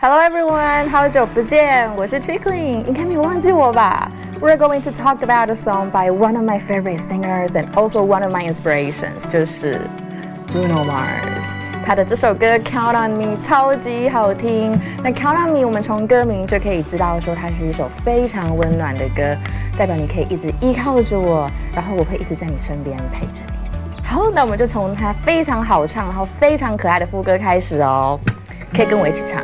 Hello everyone，好久不见，我是 Chickling，应该没有忘记我吧？We're going to talk about a song by one of my favorite singers and also one of my inspirations，就是 Bruno Mars。他的这首歌《Count on Me》超级好听。那《Count on Me》，我们从歌名就可以知道说，它是一首非常温暖的歌，代表你可以一直依靠着我，然后我会一直在你身边陪着你。好，那我们就从它非常好唱，然后非常可爱的副歌开始哦，可以跟我一起唱。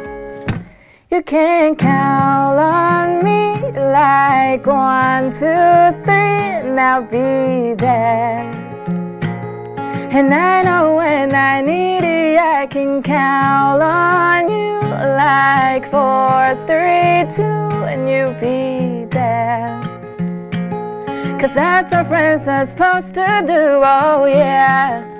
You can count on me like one, two, three, and I'll be there. And I know when I need it, I can count on you like four, three, two, and you'll be there. Cause that's what friends are supposed to do, oh yeah.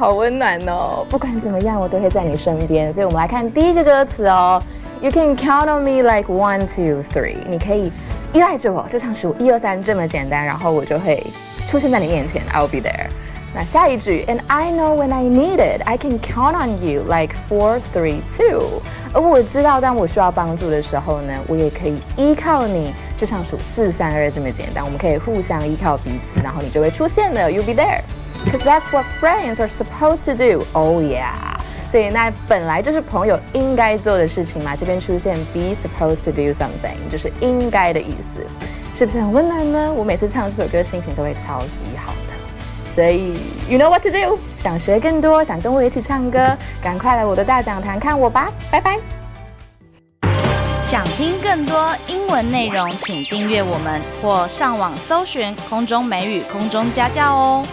好温暖哦！不管怎么样，我都会在你身边。所以，我们来看第一个歌词哦。You can count on me like one, two, three。你可以依赖着我，就像数一二三这么简单，然后我就会出现在你面前。I'll be there。那下一句，And I know when I need it, I can count on you like four, three, two。而我知道，当我需要帮助的时候呢，我也可以依靠你，就像数四三二这么简单。我们可以互相依靠彼此，然后你就会出现了。You'll be there，cause that's what friends are supposed to do. Oh yeah. 所以那本来就是朋友应该做的事情嘛。这边出现 be supposed to do something，就是应该的意思，是不是很温暖呢？我每次唱这首歌，心情都会超级好的。所以 you know what to do。想学更多，想跟我一起唱歌，赶快来我的大讲堂看我吧。拜拜。想听更多英文内容，请订阅我们或上网搜寻空中美语空中家教哦。